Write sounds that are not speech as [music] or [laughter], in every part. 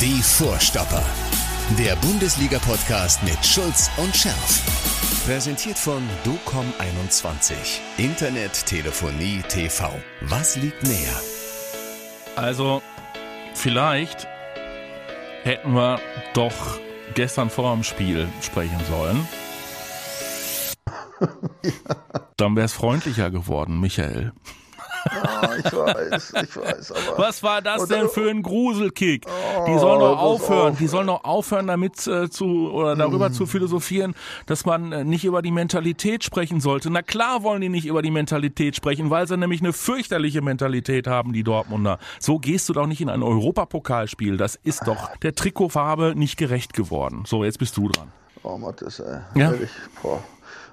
Die Vorstopper. Der Bundesliga-Podcast mit Schulz und Scherf. Präsentiert von DOCOM21. Internet, Telefonie, TV. Was liegt näher? Also, vielleicht hätten wir doch gestern vor dem Spiel sprechen sollen. [laughs] Dann wäre es freundlicher geworden, Michael. Ja, ich weiß, ich weiß. Aber Was war das denn für ein Gruselkick? die sollen doch aufhören, auf. die sollen doch aufhören, damit äh, zu oder darüber zu philosophieren, dass man äh, nicht über die Mentalität sprechen sollte. Na klar wollen die nicht über die Mentalität sprechen, weil sie nämlich eine fürchterliche Mentalität haben, die Dortmunder. So gehst du doch nicht in ein Europapokalspiel. Das ist doch der Trikotfarbe nicht gerecht geworden. So, jetzt bist du dran. Oh, Mathis, ey. Ja. Ehrlich, boah.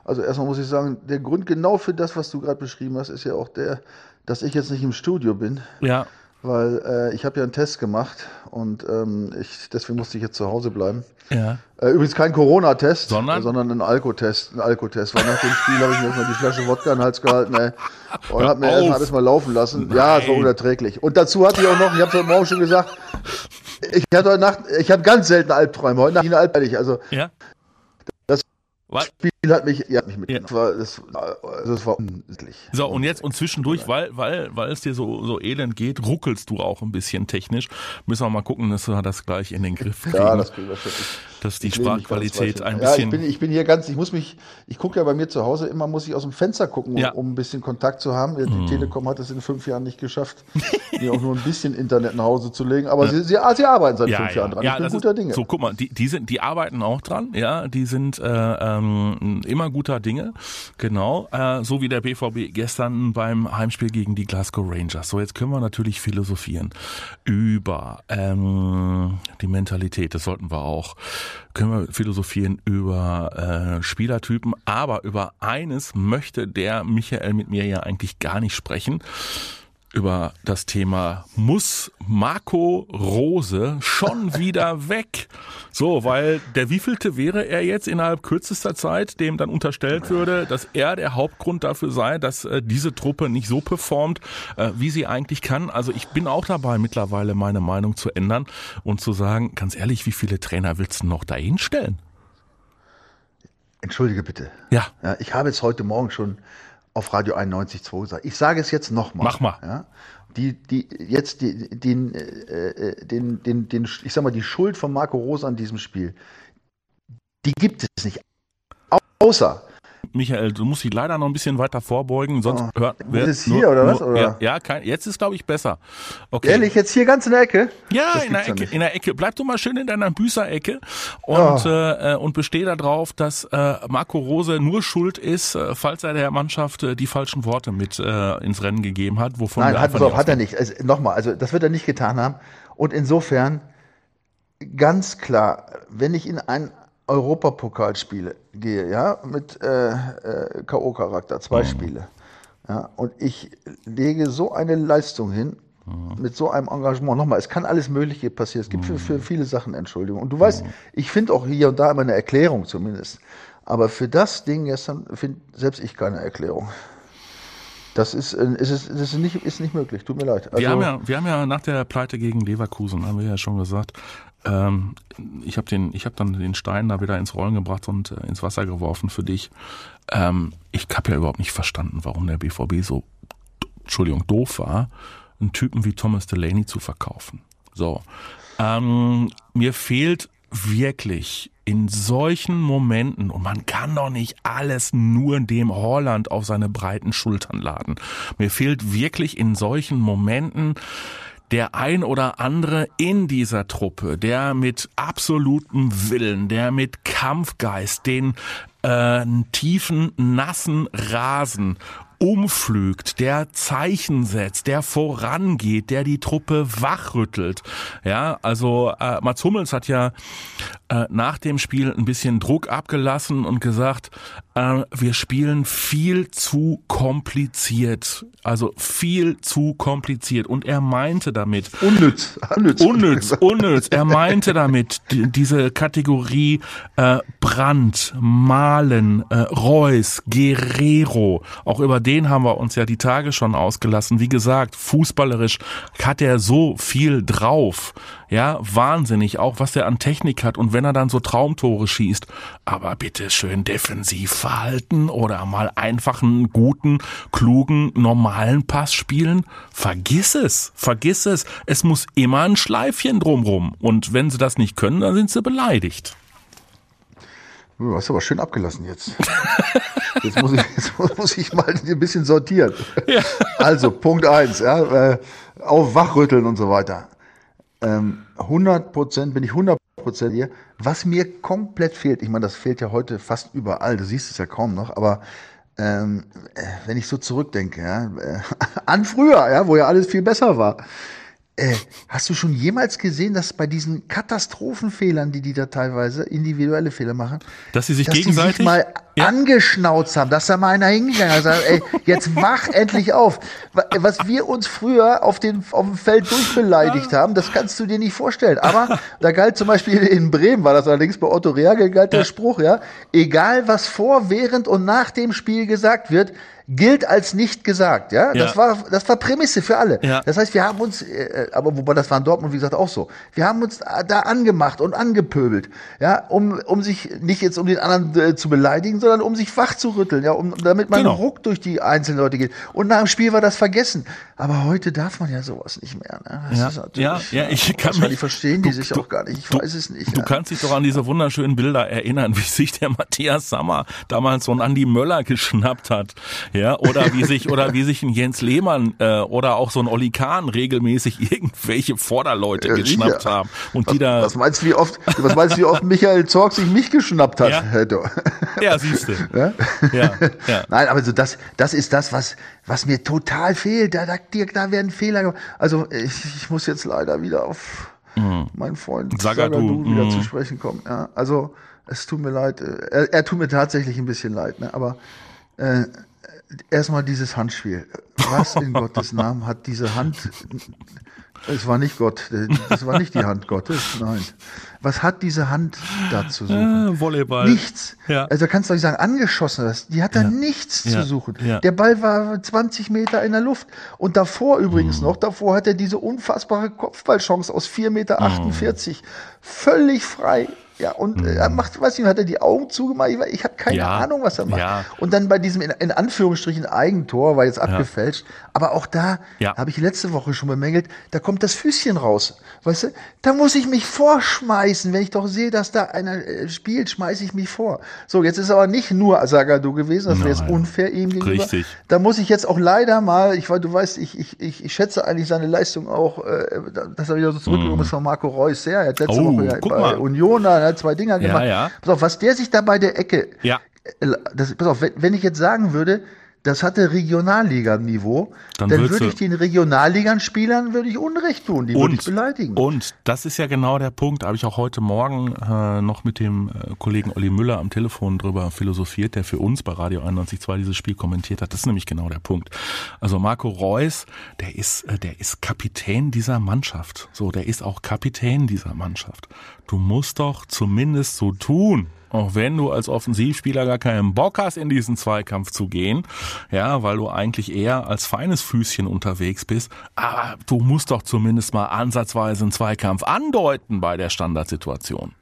Also erstmal muss ich sagen, der Grund genau für das, was du gerade beschrieben hast, ist ja auch der, dass ich jetzt nicht im Studio bin, Ja, weil äh, ich habe ja einen Test gemacht und ähm, ich, deswegen musste ich jetzt zu Hause bleiben. ja. Äh, übrigens kein Corona-Test, Sondern? sondern ein Alkotest. Ein Alkotest. Weil nach dem Spiel habe ich mir erstmal die Flasche Wodka in den Hals gehalten ey, und habe mir erstmal alles mal laufen lassen. Ja, es war Nein. unerträglich. Und dazu hatte ich auch noch, ich habe es heute Morgen schon gesagt, ich hatte heute Nacht, ich habe ganz selten Albträume. Heute Nacht eine Albträume. Also Ja. Das-? Spiel hat mich, ja, mich mitgenommen. Das war, das, also das war unsittlich. So, und jetzt und zwischendurch, weil, weil, weil es dir so, so elend geht, ruckelst du auch ein bisschen technisch. Müssen wir mal gucken, dass wir das gleich in den Griff kriegen. Ja, das kriegen wir schon. Dass die Sprachqualität ein hin. Ja, bisschen. ich bin, ich bin hier ganz, ich muss mich, ich gucke ja bei mir zu Hause, immer muss ich aus dem Fenster gucken, Ja. um, um ein bisschen Kontakt zu haben. Die Telekom hat es in fünf Jahren nicht geschafft, [laughs] mir auch nur ein bisschen Internet nach Hause zu legen. Aber sie, sie, ah, sie arbeiten seit fünf Jahren dran. ich bin guter ist, Dinge. So, guck mal, die, die sind, die arbeiten auch dran, ja, die sind äh, ähm, immer guter Dinge, genau, äh, so wie der BVB gestern beim Heimspiel gegen die Glasgow Rangers. So, jetzt können wir natürlich philosophieren über ähm, die Mentalität, das sollten wir auch, können wir philosophieren über äh, Spielertypen, aber über eines möchte der Michael mit mir ja eigentlich gar nicht sprechen über das Thema muss Marco Rose schon [laughs] wieder weg? So, weil der wievielte wäre er jetzt innerhalb kürzester Zeit, dem dann unterstellt würde, dass er der Hauptgrund dafür sei, dass äh, diese Truppe nicht so performt, äh, wie sie eigentlich kann. Also ich bin auch dabei, mittlerweile meine Meinung zu ändern und zu sagen, ganz ehrlich, wie viele Trainer willst du noch dahin stellen? Entschuldige bitte. Ja, Ja, ich habe es heute Morgen schon auf Radio 91.2 gesagt. Ich sage es jetzt nochmal. Mach mal. Ja, die, die, jetzt die, den, äh, äh, den, den, den, ich sag mal, die Schuld von Marco Rose an diesem Spiel, die gibt es nicht. Au- Außer, Michael, du musst dich leider noch ein bisschen weiter vorbeugen, sonst Oh. hört Ist es hier, oder was, oder? Ja, ja kein, jetzt ist glaube ich besser. Okay. ehrlich, jetzt hier ganz in der Ecke? Ja, Das in der ja Ecke, nicht. in der Ecke. Bleib du mal schön in deiner Büßerecke und Oh. äh, äh, und besteh darauf, dass äh, Marco Rose nur schuld ist, äh, falls er der Mannschaft äh, die falschen Worte mit äh, ins Rennen gegeben hat, wovon Nein, wir hat, auf, hat er nicht. Also, Nochmal, also das wird er nicht getan haben. Und insofern ganz klar, wenn ich in ein Europapokalspiele gehe, ja, mit äh, äh, K.O.-Charakter, zwei Spiele, ja, und ich lege so eine Leistung hin, mit so einem Engagement, nochmal, es kann alles Mögliche passieren. Es gibt für, für viele Sachen Entschuldigung. Und du weißt, ich finde auch hier und da immer eine Erklärung zumindest. Aber für das Ding gestern finde selbst ich keine Erklärung. Das ist, äh, ist, das ist, nicht, ist nicht möglich. Tut mir leid. Also, Wir haben, ja, wir haben ja nach der Pleite gegen Leverkusen, haben wir ja schon gesagt, ähm, ich habe den, ich habe dann den Stein da wieder ins Rollen gebracht und äh, ins Wasser geworfen für dich. Ähm, ich habe ja überhaupt nicht verstanden, warum der BVB so, Entschuldigung, doof war, einen Typen wie Thomas Delaney zu verkaufen. So, ähm, mir fehlt wirklich in solchen Momenten, und man kann doch nicht alles nur dem Holland auf seine breiten Schultern laden. Mir fehlt wirklich in solchen Momenten der ein oder andere in dieser Truppe, der mit absolutem Willen, der mit Kampfgeist den äh, tiefen, nassen Rasen umflügt, der Zeichen setzt, der vorangeht, der die Truppe wachrüttelt. Ja, also äh, Mats Hummels hat ja äh, nach dem Spiel ein bisschen Druck abgelassen und gesagt, äh, wir spielen viel zu kompliziert. Also viel zu kompliziert. Und er meinte damit. Unnütz. Unnütz, unnütz. unnütz. Er meinte damit die, diese Kategorie äh, Brand, Malen, äh, Reus, Guerrero. Auch über den haben wir uns ja die Tage schon ausgelassen. Wie gesagt, fußballerisch hat er so viel drauf. Ja, wahnsinnig, auch was er an Technik hat und wenn er dann so Traumtore schießt. Aber bitte schön defensiv verhalten oder mal einfach einen guten, klugen, normalen Pass spielen. Vergiss es, vergiss es. Es muss immer ein Schleifchen drumrum. Und wenn sie das nicht können, dann sind sie beleidigt. Du hast aber schön abgelassen jetzt. [laughs] Jetzt muss ich, jetzt muss ich mal ein bisschen sortieren. Ja. Also, Punkt eins, ja, äh, auf wachrütteln und so weiter. Ähm, 100 Prozent, bin ich 100 Prozent hier. Was mir komplett fehlt, ich meine, das fehlt ja heute fast überall, du siehst es ja kaum noch, aber ähm, äh, wenn ich so zurückdenke, ja, äh, [laughs] an früher, ja, wo ja alles viel besser war, äh, hast du schon jemals gesehen, dass bei diesen Katastrophenfehlern, die die da teilweise individuelle Fehler machen, dass sie sich dass gegenseitig sich mal ja. angeschnauzt haben, dass da mal einer hingegangen hat, sagt, ey, jetzt wach [laughs] endlich auf. Was wir uns früher auf, den, auf dem Feld durchbeleidigt haben, das kannst du dir nicht vorstellen. Aber [laughs] da galt zum Beispiel in Bremen, war das allerdings bei Otto Reagel, galt der Spruch, ja, egal was vor, während und nach dem Spiel gesagt wird, gilt als nicht gesagt. Ja, ja. das war das war Prämisse für alle. Ja. Das heißt, wir haben uns, äh, aber wobei das war in Dortmund wie gesagt auch so. Wir haben uns da angemacht und angepöbelt, ja, um um sich nicht jetzt um den anderen äh, zu beleidigen, sondern um sich wach zu rütteln, ja, um damit man genau. Ruck durch die einzelnen Leute geht. Und nach dem Spiel war das vergessen. Aber heute darf man ja sowas nicht mehr. Ne? Das ja, ja, ja, ich kann mich, verstehen die sich du, auch gar nicht. Ich du, weiß es nicht. Du ja. kannst dich doch an diese wunderschönen Bilder erinnern, [laughs] wie sich der Matthias Sammer damals so einen Andi Möller geschnappt hat ja, oder wie sich oder wie sich ein Jens Lehmann äh, oder auch so ein Olli Kahn regelmäßig [laughs] irgendwelche Vorderleute ja, geschnappt ja. haben und was, die da Was meinst du wie oft was meinst du wie oft Michael Zorg sich mich geschnappt hat? Ja, ja siehst du. Ja? Ja. Nein, aber so das das ist das was was mir total fehlt. Da da, da werden Fehler gemacht. Also ich, ich muss jetzt leider wieder auf mhm. meinen Freund Sagadu wieder mhm. zu sprechen kommen. Ja, also es tut mir leid. Er, er tut mir tatsächlich ein bisschen leid, ne? aber äh, erstmal dieses Handspiel. Was in [laughs] Gottes Namen hat diese Hand? Es war nicht Gott, das war nicht die Hand Gottes, nein. Was hat diese Hand da zu suchen? Äh, Volleyball. Nichts. Ja. Also kannst du nicht sagen, angeschossen hast. Die hat da ja. nichts ja. zu suchen. Der Ball war 20 Meter in der Luft. Und davor übrigens mhm. noch, davor hat er diese unfassbare Kopfballchance aus 4,48 Meter. Mhm. Völlig frei ja, und äh, er mhm. macht, weiß nicht, hat er die Augen zugemacht? Ich, ich habe keine ja, Ahnung, was er macht. Ja. Und dann bei diesem in, in, Anführungsstrichen Eigentor, war jetzt abgefälscht. Aber auch da ja. habe ich letzte Woche schon bemängelt, da kommt das Füßchen raus. Weißt du, da muss ich mich vorschmeißen. Wenn ich doch sehe, dass da einer äh, spielt, schmeiße ich mich vor. So, jetzt ist aber nicht nur Sagadu gewesen, das wäre jetzt unfair ihm gegenüber. Richtig. Da muss ich jetzt auch leider mal, ich du weißt, ich, ich, ich, ich schätze eigentlich seine Leistung auch, äh, dass er wieder so zurückgekommen mm. ist von Marco Reus sehr. Er hat letzte oh, Woche ja bei mal. Union hat zwei Dinger gemacht. Ja, ja. Pass auf, was der sich da bei der Ecke. Ja. Äh, das, pass auf, wenn ich jetzt sagen würde, das hatte Regionalliga-Niveau, dann, dann würde ich den Regionalligan-Spielern würde ich Unrecht tun, die und, würde ich beleidigen. Und das ist ja genau der Punkt, habe ich auch heute Morgen äh, noch mit dem äh, Kollegen Olli Müller am Telefon drüber philosophiert, der für uns bei Radio 91.2 dieses Spiel kommentiert hat. Das ist nämlich genau der Punkt. Also Marco Reus, der ist, äh, der ist Kapitän dieser Mannschaft. So, der ist auch Kapitän dieser Mannschaft. Du musst doch zumindest so tun, auch wenn du als Offensivspieler gar keinen Bock hast, in diesen Zweikampf zu gehen, ja, weil du eigentlich eher als feines Füßchen unterwegs bist, aber du musst doch zumindest mal ansatzweise einen Zweikampf andeuten bei der Standardsituation.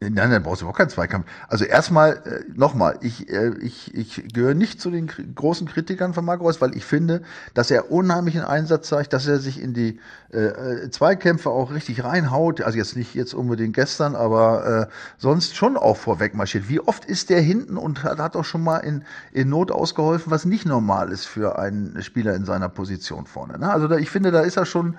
Nein, dann brauchst du überhaupt keinen Zweikampf. Also erstmal, äh, nochmal, ich, äh, ich, ich gehöre nicht zu den großen Kritikern von Marco Reus, weil ich finde, dass er unheimlichen Einsatz zeigt, dass er sich in die äh, äh, Zweikämpfe auch richtig reinhaut. Also jetzt nicht jetzt unbedingt gestern, aber äh, sonst schon auch vorweg marschiert. Wie oft ist der hinten und hat, hat auch schon mal in, in Not ausgeholfen, was nicht normal ist für einen Spieler in seiner Position vorne. Ne? Also da, ich finde, da ist er schon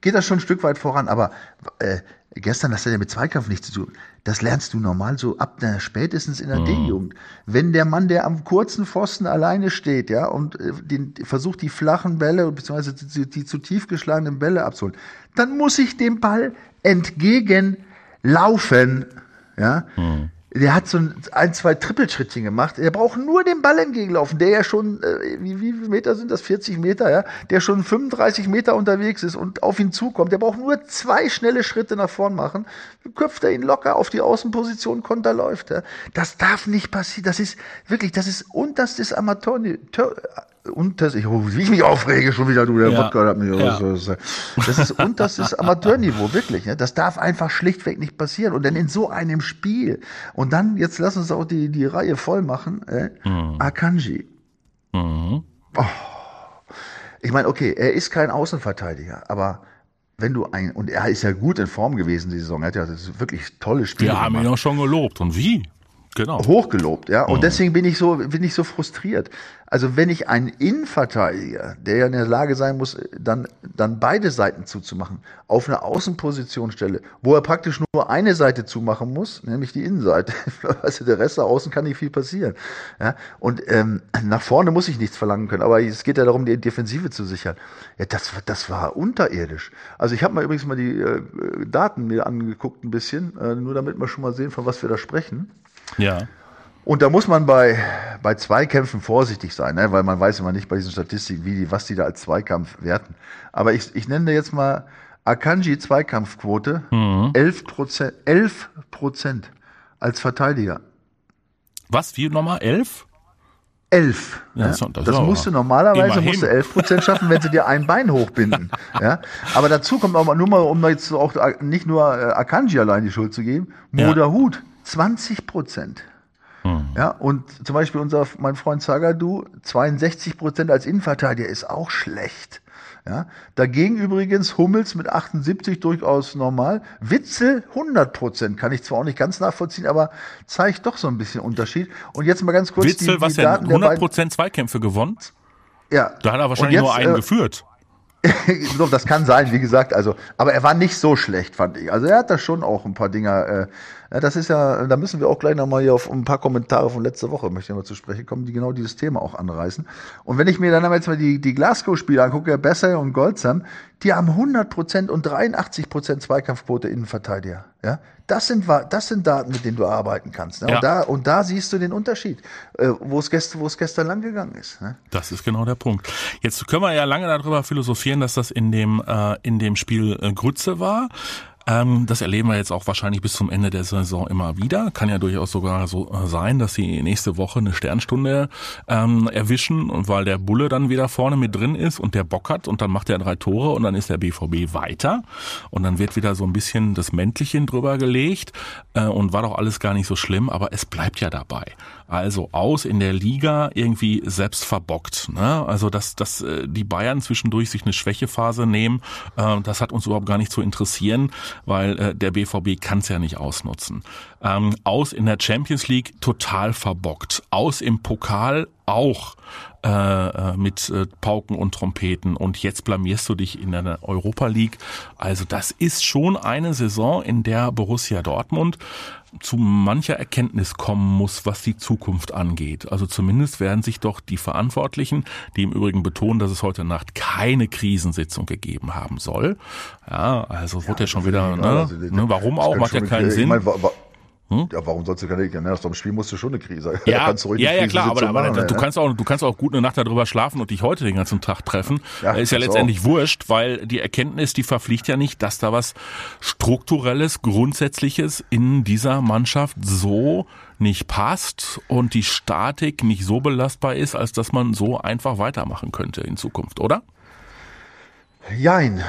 geht das schon ein Stück weit voran. Aber äh, gestern hast du ja mit Zweikampf nichts zu tun. Das lernst du normal so ab der, spätestens in der mhm. D-Jugend. Wenn der Mann, der am kurzen Pfosten alleine steht, ja, und äh, den, versucht die flachen Bälle, beziehungsweise die, die zu tief geschlagenen Bälle abzuholen, dann muss ich dem Ball entgegenlaufen, ja. Mhm. Der hat so ein, zwei Trippelschrittchen gemacht. Der braucht nur den Ball entgegenlaufen, der ja schon, äh, wie, wie viele Meter sind das? 40 Meter, ja? Der schon 35 Meter unterwegs ist und auf ihn zukommt. Der braucht nur zwei schnelle Schritte nach vorn machen. Köpft er ihn locker auf die Außenposition, Konter läuft. Ja? Das darf nicht passieren. Das ist wirklich, das ist unterstes Amateur, unters, ich, wie ich mich aufrege schon wieder, du, der ja. Wodka hat mich, ja. das ist unterstes Amateurniveau, wirklich, ne? das darf einfach schlichtweg nicht passieren und dann in so einem Spiel und dann, jetzt lass uns auch die, die Reihe voll machen, äh, mhm. Akanji. Mhm. Oh. Ich meine, okay, er ist kein Außenverteidiger, aber wenn du ein, und er ist ja gut in Form gewesen, die Saison, er hat ja wirklich tolle Spiele Wir haben ihn auch schon gelobt, und wie? Genau. Hochgelobt, ja. Und mhm. deswegen bin ich so, bin ich so frustriert. Also wenn ich einen Innenverteidiger, der ja in der Lage sein muss, dann, dann beide Seiten zuzumachen, auf eine Außenposition stelle, wo er praktisch nur eine Seite zumachen muss, nämlich die Innenseite. [laughs] also der Rest da außen kann nicht viel passieren. Ja, und ähm, nach vorne muss ich nichts verlangen können, aber es geht ja darum, die Defensive zu sichern. Ja, das, das war unterirdisch. Also ich habe mal übrigens mal die äh, Daten mir angeguckt ein bisschen, äh, nur damit wir schon mal sehen, von was wir da sprechen. Ja. Und da muss man bei, bei Zweikämpfen vorsichtig sein, ne? weil man weiß immer nicht bei diesen Statistiken, wie die, was die da als Zweikampf werten. Aber ich, ich nenne jetzt mal Akanji Zweikampfquote mhm. 11 Prozent, 11 Prozent als Verteidiger. Was, wie nochmal? 11? 11. Ja, das, das, das musst du normalerweise musst du 11 Prozent schaffen, wenn sie dir ein Bein hochbinden. [laughs] ja, aber dazu kommt auch mal nur mal, um jetzt auch nicht nur äh, Akanji allein die Schuld zu geben, Moderhut ja. 20 Prozent. Mhm. Ja, und zum Beispiel unser, mein Freund Zagadou, 62 Prozent als Innenverteidiger ist auch schlecht. Ja, dagegen übrigens Hummels mit 78 durchaus normal. Witzel 100 Prozent kann ich zwar auch nicht ganz nachvollziehen, aber zeigt doch so ein bisschen Unterschied. Und jetzt mal ganz kurz Witzel, die, die was Daten 100 Prozent Zweikämpfe gewonnen? Ja. Da hat er wahrscheinlich jetzt, nur einen äh, geführt. [laughs] so, das kann sein, wie gesagt, also, aber er war nicht so schlecht, fand ich. Also er hat da schon auch ein paar Dinger äh, das ist ja, da müssen wir auch gleich nochmal hier auf ein paar Kommentare von letzter Woche, möchte ich mal zu sprechen kommen, die genau dieses Thema auch anreißen. Und wenn ich mir dann jetzt mal die, die Glasgow-Spiele angucke, Besser und Goldsam, die haben 100% und 83% Zweikampfquote Innenverteidiger. Ja, das sind, das sind Daten, mit denen du arbeiten kannst. Ne? Ja. Und, da, und da siehst du den Unterschied, äh, wo es gestern, wo es gestern lang gegangen ist. Ne? Das ist genau der Punkt. Jetzt können wir ja lange darüber philosophieren, dass das in dem, äh, in dem Spiel äh, Grütze war. Ähm, das erleben wir jetzt auch wahrscheinlich bis zum Ende der Saison immer wieder. Kann ja durchaus sogar so äh, sein, dass sie nächste Woche eine Sternstunde ähm, erwischen weil der Bulle dann wieder vorne mit drin ist und der Bock hat und dann macht er drei Tore und dann ist der BVB weiter und dann wird wieder so ein bisschen das Mäntlichen drüber gelegt äh, und war doch alles gar nicht so schlimm, aber es bleibt ja dabei. Also aus in der Liga irgendwie selbst verbockt. Ne? Also dass, dass äh, die Bayern zwischendurch sich eine Schwächephase nehmen, äh, das hat uns überhaupt gar nicht zu interessieren weil äh, der BVB kann es ja nicht ausnutzen. Ähm, aus in der Champions League total verbockt. Aus im Pokal auch äh, äh, mit äh, Pauken und Trompeten und jetzt blamierst du dich in der Europa League. Also das ist schon eine Saison, in der Borussia Dortmund zu mancher Erkenntnis kommen muss, was die Zukunft angeht. Also zumindest werden sich doch die Verantwortlichen, die im Übrigen betonen, dass es heute Nacht keine Krisensitzung gegeben haben soll. Ja, also ja, wurde ja schon wieder, ne, also, ne, warum auch, macht ja keinen Sinn. Ich mein, hm? Ja, warum sollst du keine, ne, aus dem Spiel musst du schon eine Krise. [laughs] Ja, ja, ja, klar, aber, aber machen, du ne? kannst auch, du kannst auch gut eine Nacht darüber schlafen und dich heute den ganzen Tag treffen. Ja, ist ja letztendlich auch. wurscht, weil die Erkenntnis, die verpflichtet ja nicht, dass da was strukturelles, grundsätzliches in dieser Mannschaft so nicht passt und die Statik nicht so belastbar ist, als dass man so einfach weitermachen könnte in Zukunft, oder? Jein.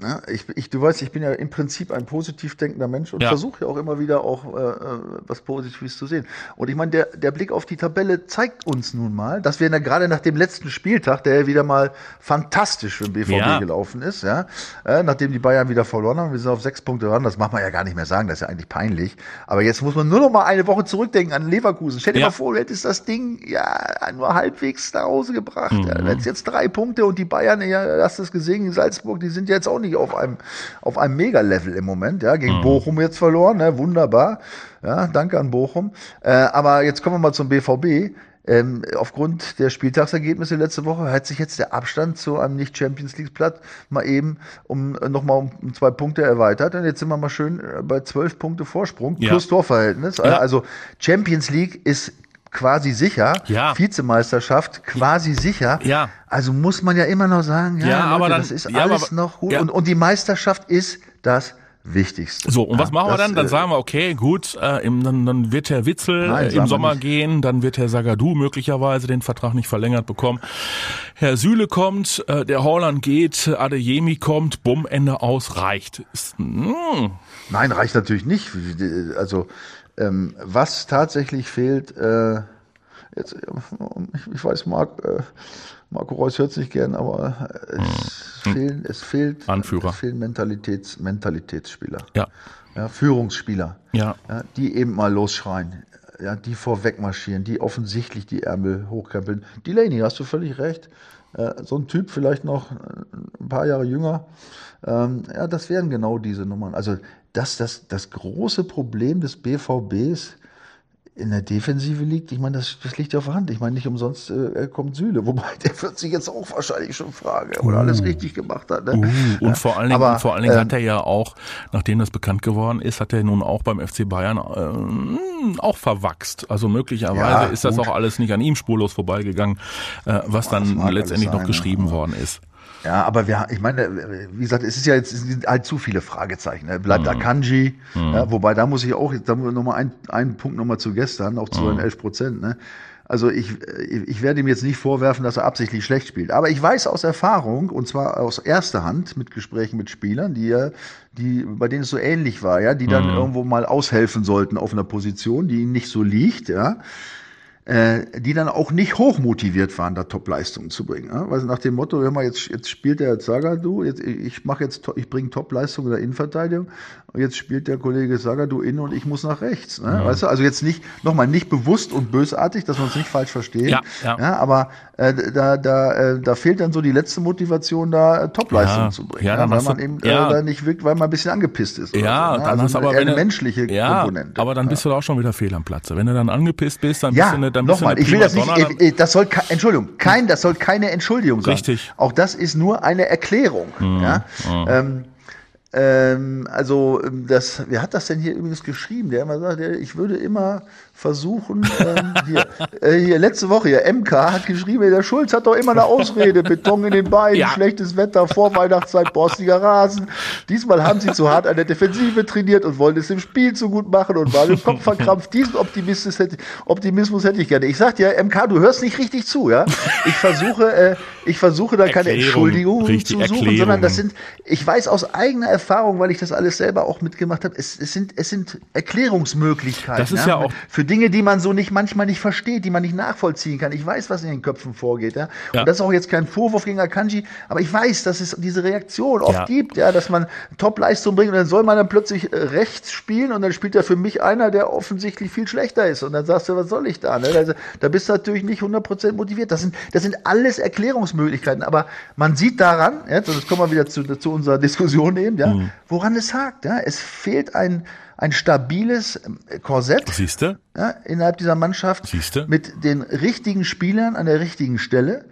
Ne? Ich, ich, du weißt, ich bin ja im Prinzip ein positiv denkender Mensch und ja. versuche ja auch immer wieder auch äh, äh, was Positives zu sehen. Und ich meine, der, der Blick auf die Tabelle zeigt uns nun mal, dass wir gerade nach dem letzten Spieltag, der ja wieder mal fantastisch für den BVB ja. gelaufen ist, ja, äh, nachdem die Bayern wieder verloren haben, wir sind auf sechs Punkte ran, das macht man ja gar nicht mehr sagen, das ist ja eigentlich peinlich. Aber jetzt muss man nur noch mal eine Woche zurückdenken an Leverkusen. Stell dir ja. mal vor, du hättest das Ding ja nur halbwegs nach Hause gebracht. Mhm. Ja. Du hättest jetzt drei Punkte und die Bayern, ja, hast du es gesehen, in Salzburg, die sind jetzt auch nicht auf einem, auf einem Mega-Level im Moment, ja, gegen mhm. Bochum jetzt verloren, ne, wunderbar, ja, danke an Bochum, äh, aber jetzt kommen wir mal zum BVB, Ähm, aufgrund der Spieltagsergebnisse letzte Woche hat sich jetzt der Abstand zu einem Nicht-Champions League-Platz mal eben um äh, nochmal um zwei Punkte erweitert. Und jetzt sind wir mal schön äh, bei zwölf Punkte Vorsprung Ja. plus Torverhältnis. Ja. Also Champions League ist quasi sicher. Ja. Vizemeisterschaft quasi sicher. Ja. Also muss man ja immer noch sagen, ja, Ja, Leute, aber dann- das ist ja, alles aber- noch gut. ja. Und, und die Meisterschaft ist das Wichtigste. So, und was machen wir das, dann? Dann äh, sagen wir, okay, gut, äh, im, dann, dann wird Herr Witzel Nein, äh, im wir Sommer nicht. gehen, dann wird Herr Sagadu möglicherweise den Vertrag nicht verlängert bekommen. Herr Süle kommt, äh, der Holland geht, Adeyemi kommt, bumm, Ende aus, reicht. Ist, mm, Nein, reicht natürlich nicht. Also ähm, was tatsächlich fehlt, äh, jetzt, ich, ich weiß, Marc, äh, Marco Reus hört es nicht gern, aber es, fehlen, es fehlt, Anführer. es fehlen Mentalitäts, Mentalitätsspieler, ja, ja, Führungsspieler, ja. ja, die eben mal losschreien, ja, die vorweg marschieren, die offensichtlich die Ärmel hochkrempeln. Delaney, hast du völlig recht. Äh, so ein Typ vielleicht noch äh, ein paar Jahre jünger. Ähm, ja, das wären genau diese Nummern. Also das, das, das große Problem des BVBs in der Defensive liegt, ich meine, das, das liegt ja auf der Hand. Ich meine, nicht umsonst äh, kommt Süle, wobei [laughs] der wird sich jetzt auch wahrscheinlich schon fragen, ob er alles richtig gemacht hat. Ne? Uh, und vor allen Dingen, Aber, vor allen Dingen ähm, hat er ja auch, nachdem das bekannt geworden ist, hat er nun auch beim FC Bayern äh, auch verwachst. Also möglicherweise Ja, ist das gut. auch alles nicht an ihm spurlos vorbeigegangen, äh, was dann letztendlich noch geschrieben ja. worden ist. Ja, aber wir, ich meine, wie gesagt, es ist ja jetzt es sind halt zu viele Fragezeichen. Ne? Bleibt Akanji, ja, wobei da muss ich auch, da nochmal ein, einen Punkt nochmal zu gestern, auch zu den 11 Prozent. Ne? Also ich, ich werde ihm jetzt nicht vorwerfen, dass er absichtlich schlecht spielt. Aber ich weiß aus Erfahrung, und zwar aus erster Hand mit Gesprächen mit Spielern, die ja, die, bei denen es so ähnlich war, ja, die dann irgendwo mal aushelfen sollten auf einer Position, die ihnen nicht so liegt, ja die dann auch nicht hochmotiviert waren, da Top-Leistungen zu bringen. Ja? Weil nach dem Motto, hör mal, jetzt, jetzt spielt der Zagadou, jetzt, ich mache jetzt, ich bringe Top-Leistung in der Innenverteidigung und jetzt spielt der Kollege Zagadou innen und ich muss nach rechts. Ne? Weißt du, also jetzt nicht, nochmal nicht bewusst und bösartig, dass wir uns nicht falsch verstehen. Ja, ja. aber äh, da, da, äh, da fehlt dann so die letzte Motivation, da äh, Ja, Top-Leistung zu bringen. ja, Ja, dann weil man du- eben ja. äh, da nicht wirkt, weil man ein bisschen angepisst ist. Ja, so, ne? dann also hast du aber eine du- menschliche ja, Komponente. aber dann bist du da auch schon wieder fehl am Platze. Wenn du dann angepisst bist, dann Ja, bist du eine, dann bist du nochmal, eine ich will das nicht, Primadonna, äh, äh, das soll, Entschuldigung, kein, das soll keine Entschuldigung sein. Richtig. Auch das ist nur eine Erklärung. Ja? Ähm, ähm, also, ähm, das, wer hat das denn hier übrigens geschrieben? Der immer sagt, der, ich würde immer versuchen, ähm, hier, äh, hier, letzte Woche, hier, MK hat geschrieben, der Schulz hat doch immer eine Ausrede, Beton in den Beinen, Ja. schlechtes Wetter, Vorweihnachtszeit, borstiger Rasen. Diesmal haben sie zu hart an der Defensive trainiert und wollen es im Spiel zu gut machen und waren im Kopf verkrampft. Diesen Optimismus hätte, Optimismus hätte ich gerne. Ich sag dir, MK, du hörst nicht richtig zu, ja? Ich versuche, äh, ich versuche da keine Erklärung, Entschuldigungen zu suchen, Erklärungen. sondern das sind, ich weiß aus eigener Erfahrung, weil ich das alles selber auch mitgemacht habe, es, es sind, es sind Erklärungsmöglichkeiten. Das ist ja auch- Für Dinge, die man so nicht, manchmal nicht versteht, die man nicht nachvollziehen kann. Ich weiß, was in den Köpfen vorgeht, ja. Ja. Und das ist auch jetzt kein Vorwurf gegen Akanji, aber ich weiß, dass es diese Reaktion oft Ja. gibt, ja, dass man Top-Leistung bringt und dann soll man dann plötzlich äh, rechts spielen und dann spielt er für mich einer, der offensichtlich viel schlechter ist. Und dann sagst du, was soll ich da? Ne? Da, da bist du natürlich nicht 100% motiviert. Das sind, das sind alles Erklärungsmöglichkeiten, aber man sieht daran, jetzt, und jetzt kommen wir wieder zu, zu unserer Diskussion eben, ja, Mhm. woran es hakt. Ja? Es fehlt ein, ein stabiles ähm, Korsett Siehst du? Ja, innerhalb dieser Mannschaft Siehste? mit den richtigen Spielern an der richtigen Stelle.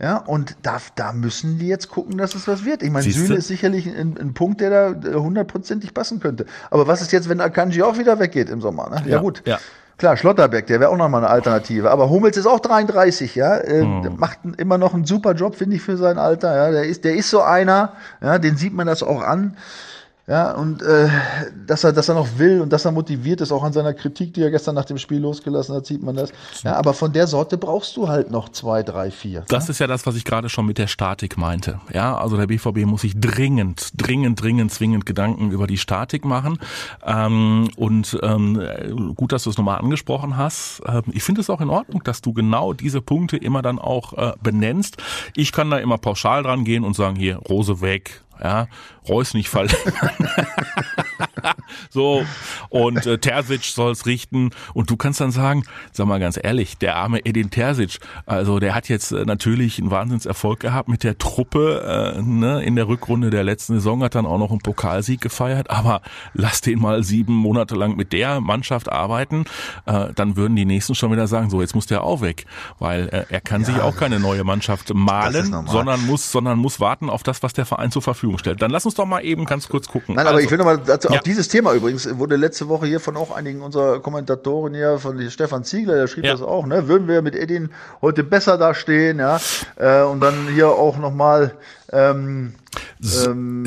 Ja, und da, da müssen die jetzt gucken, dass es was wird. Ich meine? Süle ist sicherlich ein, ein Punkt, der da hundertprozentig passen könnte. Aber was ist jetzt, wenn Akanji auch wieder weggeht im Sommer? Ne? Ja, Ja, gut. ja. Klar, Schlotterbeck, der wäre auch nochmal eine Alternative. Aber Hummels ist auch 33, ja. Äh, Hm. macht immer noch einen super Job, finde ich, für sein Alter. Ja, der ist, der ist so einer, ja, den sieht man das auch an. Ja, und äh, dass er, dass er noch will und dass er motiviert ist, auch an seiner Kritik, die er gestern nach dem Spiel losgelassen hat, sieht man das. Ja, aber von der Sorte brauchst du halt noch zwei, drei, vier. Das ist ja das, was ich gerade schon mit der Statik meinte. Ja, also der BVB muss sich dringend, dringend, dringend, zwingend Gedanken über die Statik machen. Ähm, und ähm, gut, dass du es nochmal angesprochen hast. Ähm, ich finde es auch in Ordnung, dass du genau diese Punkte immer dann auch äh, benennst. Ich kann da immer pauschal dran gehen und sagen, hier, Rose weg, ja, Reus nicht verlängern. [laughs] so, und äh, Terzic soll's richten. Und du kannst dann sagen, sag mal ganz ehrlich, der arme Edin Terzic, also der hat jetzt äh, natürlich einen Wahnsinnserfolg gehabt mit der Truppe äh, ne, in der Rückrunde der letzten Saison, hat dann auch noch einen Pokalsieg gefeiert, aber lass den mal sieben Monate lang mit der Mannschaft arbeiten, äh, dann würden die nächsten schon wieder sagen, so jetzt muss der auch weg, weil äh, er kann ja, sich auch keine neue Mannschaft malen, sondern muss, sondern muss warten auf das, was der Verein zur Verfügung stellt. Dann lass uns doch mal eben ganz kurz gucken. Nein, aber also, ich will nochmal dazu, ja. auch dieses Thema übrigens wurde letzte Woche hier von auch einigen unserer Kommentatoren hier, von Stefan Ziegler, der schrieb ja. das auch, ne, würden wir mit Edin heute besser dastehen, ja, äh, und dann hier auch nochmal, ähm, ähm,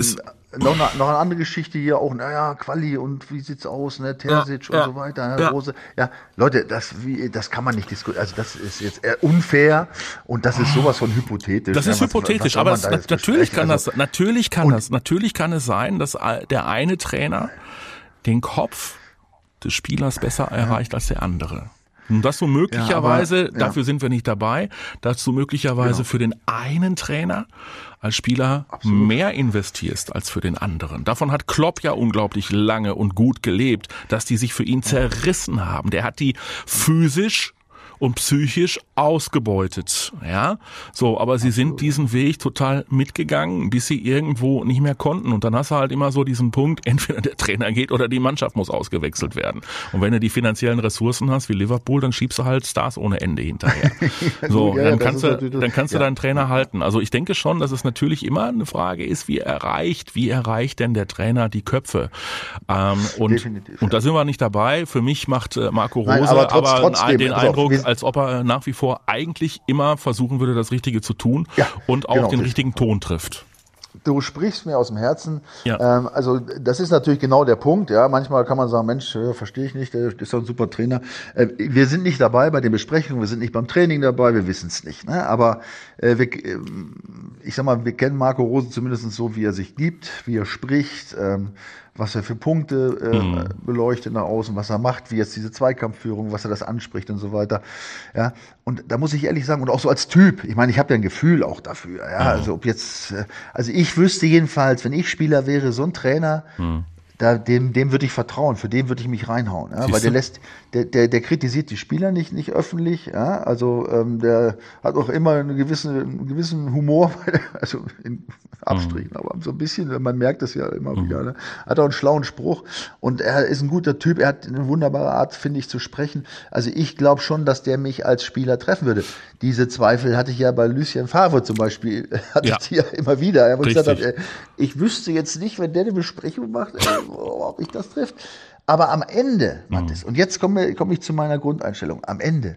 noch eine, noch eine andere Geschichte hier auch, naja, Quali und wie sieht's aus, ne, Terzic ja, und ja, so weiter, ne, ja. Rose. Ja, Leute, das, wie, das kann man nicht diskutieren. Also das ist jetzt unfair und das ist sowas von hypothetisch. Das ist ne, hypothetisch, aber es, natürlich kann also, das, natürlich kann das, natürlich kann es sein, dass der eine Trainer den Kopf des Spielers besser erreicht als der andere. Und das so möglicherweise, ja, aber, ja. dafür sind wir nicht dabei, dass du möglicherweise genau. für den einen Trainer als Spieler Absolut. mehr investierst als für den anderen. Davon hat Klopp ja unglaublich lange und gut gelebt, dass die sich für ihn zerrissen haben. Der hat die physisch und psychisch ausgebeutet. Ja, so, aber sie sind diesen Weg total mitgegangen, bis sie irgendwo nicht mehr konnten. Und dann hast du halt immer so diesen Punkt, [laughs] entweder der Trainer geht oder die Mannschaft muss ausgewechselt werden. Und wenn du die finanziellen Ressourcen hast wie Liverpool, dann schiebst du halt Stars ohne Ende hinterher. [laughs] so, ja, dann, kannst du, dann kannst du deinen Trainer halten. Also ich denke schon, dass es natürlich immer eine Frage ist, wie erreicht, wie erreicht denn der Trainer die Köpfe? Ähm, und, Definitiv, und da sind wir nicht dabei. Für mich macht äh, Marco Rose Nein, aber, trotz, aber trotzdem, den Eindruck, als ob er nach wie vor eigentlich immer versuchen würde, das Richtige zu tun ja, und auch genau, den richtigen Ton trifft. Du sprichst mir aus dem Herzen. Ja. Ähm, also das ist natürlich genau der Punkt. Ja, manchmal kann man sagen, Mensch, äh, verstehe ich nicht, der ist doch ein super Trainer. Äh, wir sind nicht dabei bei den Besprechungen, wir sind nicht beim Training dabei, wir wissen es nicht. Ne? Aber äh, wir, äh, ich sag mal, wir kennen Marco Rose zumindest so, wie er sich gibt, wie er spricht. Ähm, was er für Punkte äh, mhm. beleuchtet nach außen, was er macht, wie jetzt diese Zweikampfführung, was er das anspricht und so weiter. Ja, und da muss ich ehrlich sagen, und auch so als Typ, ich meine, ich habe ja ein Gefühl auch dafür. Ja, mhm. also ob jetzt, äh, also ich wüsste jedenfalls, wenn ich Spieler wäre, so ein Trainer, mhm da, dem, dem würde ich vertrauen, für den würde ich mich reinhauen, ja, weil der lässt, der, der, der kritisiert die Spieler nicht, nicht öffentlich, ja, also ähm, der hat auch immer einen gewissen, einen gewissen Humor, [laughs] also in Abstrichen, mhm. aber so ein bisschen, man merkt das ja immer mhm. wieder, ne? hat auch einen schlauen Spruch und er ist ein guter Typ, er hat eine wunderbare Art, finde ich, zu sprechen. Also ich glaube schon, dass der mich als Spieler treffen würde. Diese Zweifel hatte ich ja bei Lucien Favre zum Beispiel, [laughs] hatte ja. ich ja immer wieder, gesagt habe, ich wüsste jetzt nicht, wenn der eine Besprechung macht, ob ich das trifft. Aber am Ende, Mathis, mhm. und jetzt komme, komme ich zu meiner Grundeinstellung, am Ende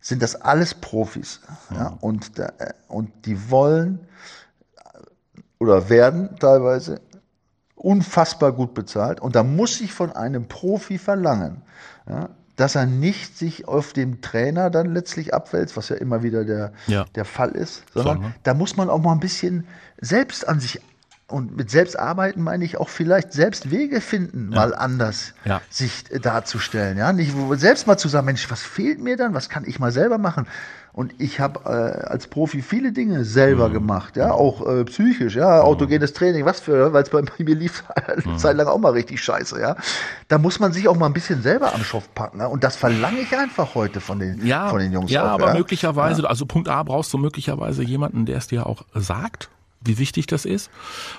sind das alles Profis. Mhm. Ja, und, äh, und die wollen oder werden teilweise unfassbar gut bezahlt. Und da muss ich von einem Profi verlangen, ja, dass er nicht sich auf dem Trainer dann letztlich abwälzt, was ja immer wieder der, ja. der Fall ist, sondern Schon, ne? da muss man auch mal ein bisschen selbst an sich und mit Selbstarbeiten meine ich auch vielleicht selbst Wege finden, ja. mal anders ja. sich darzustellen. Ja, nicht selbst mal zu sagen, Mensch, was fehlt mir dann? Was kann ich mal selber machen? Und ich habe äh, als Profi viele Dinge selber mhm. gemacht, ja, auch äh, psychisch, ja, mhm. autogenes Training, was für, weil es bei mir lief [laughs] eine mhm. Zeit lang auch mal richtig scheiße, ja. Da muss man sich auch mal ein bisschen selber am Schopf packen, ne? und das verlange ich einfach heute von den, ja, von den Jungs. Ja, auch, aber ja? möglicherweise, ja. also Punkt A brauchst du möglicherweise jemanden, der es dir auch sagt, wie wichtig das ist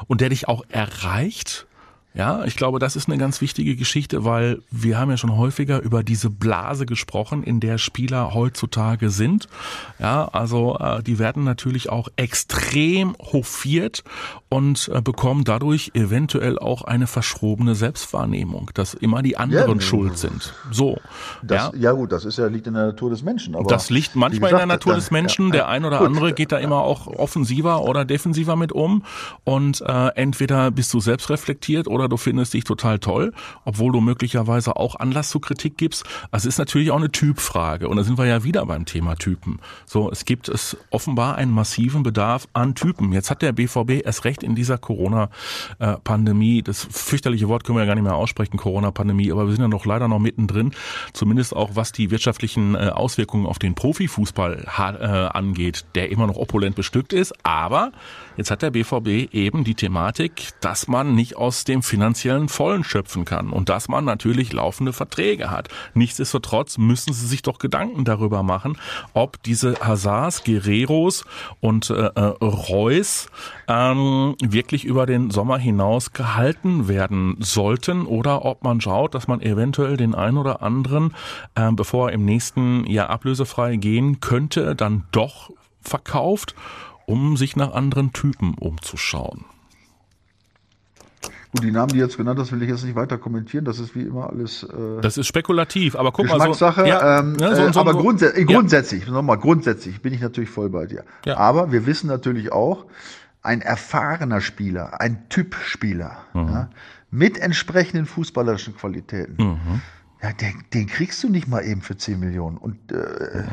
und der dich auch erreicht ja, ich glaube, das ist eine ganz wichtige Geschichte, weil wir haben ja schon häufiger über diese Blase gesprochen, in der Spieler heutzutage sind. Ja, also äh, die werden natürlich auch extrem hofiert und äh, bekommen dadurch eventuell auch eine verschrobene Selbstwahrnehmung, dass immer die anderen ja, schuld sind. So. Das, ja. ja gut, das ist ja liegt in der Natur des Menschen. Aber das liegt manchmal gesagt, in der Natur dann, des Menschen. Ja, der ein oder gut. andere geht da immer auch offensiver oder defensiver mit um und äh, entweder bist du selbst reflektiert oder oder du findest dich total toll, obwohl du möglicherweise auch Anlass zur Kritik gibst. Also es ist natürlich auch eine Typfrage und da sind wir ja wieder beim Thema Typen. So, es gibt es offenbar einen massiven Bedarf an Typen. Jetzt hat der BVB erst recht in dieser Corona-Pandemie. Das fürchterliche Wort können wir ja gar nicht mehr aussprechen, Corona-Pandemie, aber wir sind ja noch leider noch mittendrin, zumindest auch was die wirtschaftlichen äh, Auswirkungen auf den Profifußball äh, angeht, der immer noch opulent bestückt ist. Aber jetzt hat der BVB eben die Thematik, dass man nicht aus dem finanziellen Vollen schöpfen kann und dass man natürlich laufende Verträge hat. Nichtsdestotrotz müssen sie sich doch Gedanken darüber machen, ob diese Hazards, Guerreros und äh, äh, Reus ähm, wirklich über den Sommer hinaus gehalten werden sollten oder ob man schaut, dass man eventuell den einen oder anderen, äh, bevor er im nächsten Jahr ablösefrei gehen könnte, dann doch verkauft, um sich nach anderen Typen umzuschauen. Gut, die Namen, die jetzt genannt hast, will ich jetzt nicht weiter kommentieren. Das ist wie immer alles. Äh, das ist spekulativ, aber guck Geschmackssache, mal. So, ja, ähm, ne, so, so, aber grundsä ja. grundsätzlich, nochmal, grundsätzlich bin ich natürlich voll bei dir. Ja. Aber wir wissen natürlich auch, ein erfahrener Spieler, ein Typspieler, mhm. ja, mit entsprechenden fußballerischen Qualitäten. Mhm ja, den, den, kriegst du nicht mal eben für 10 Millionen. Und, äh, mhm.